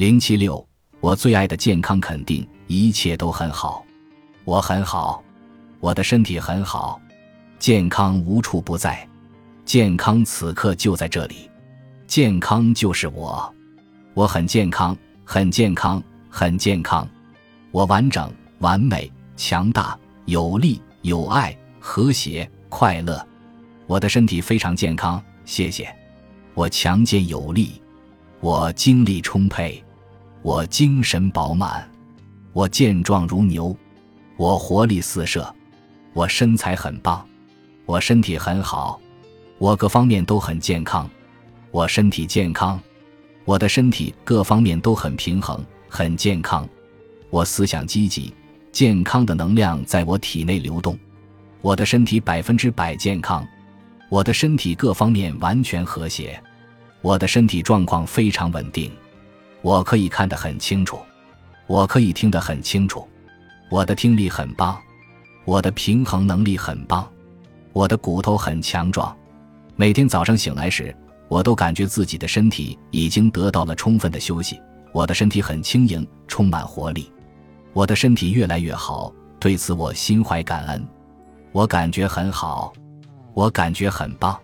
零七六，我最爱的健康肯定，一切都很好，我很好，我的身体很好，健康无处不在，健康此刻就在这里，健康就是我，我很健康，很健康，很健康，我完整、完美、强大、有力、有爱、和谐、快乐，我的身体非常健康，谢谢，我强健有力。我精力充沛，我精神饱满，我健壮如牛，我活力四射，我身材很棒，我身体很好，我各方面都很健康，我身体健康，我的身体各方面都很平衡，很健康，我思想积极，健康的能量在我体内流动，我的身体百分之百健康，我的身体各方面完全和谐。我的身体状况非常稳定，我可以看得很清楚，我可以听得很清楚，我的听力很棒，我的平衡能力很棒，我的骨头很强壮。每天早上醒来时，我都感觉自己的身体已经得到了充分的休息，我的身体很轻盈，充满活力。我的身体越来越好，对此我心怀感恩。我感觉很好，我感觉很棒，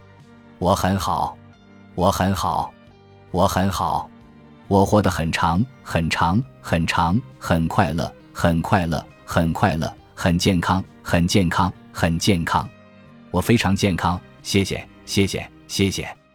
我很好。我很好，我很好，我活得很长很长很长，很快乐，很快乐，很快乐，很健康，很健康，很健康，我非常健康，谢谢，谢谢，谢谢。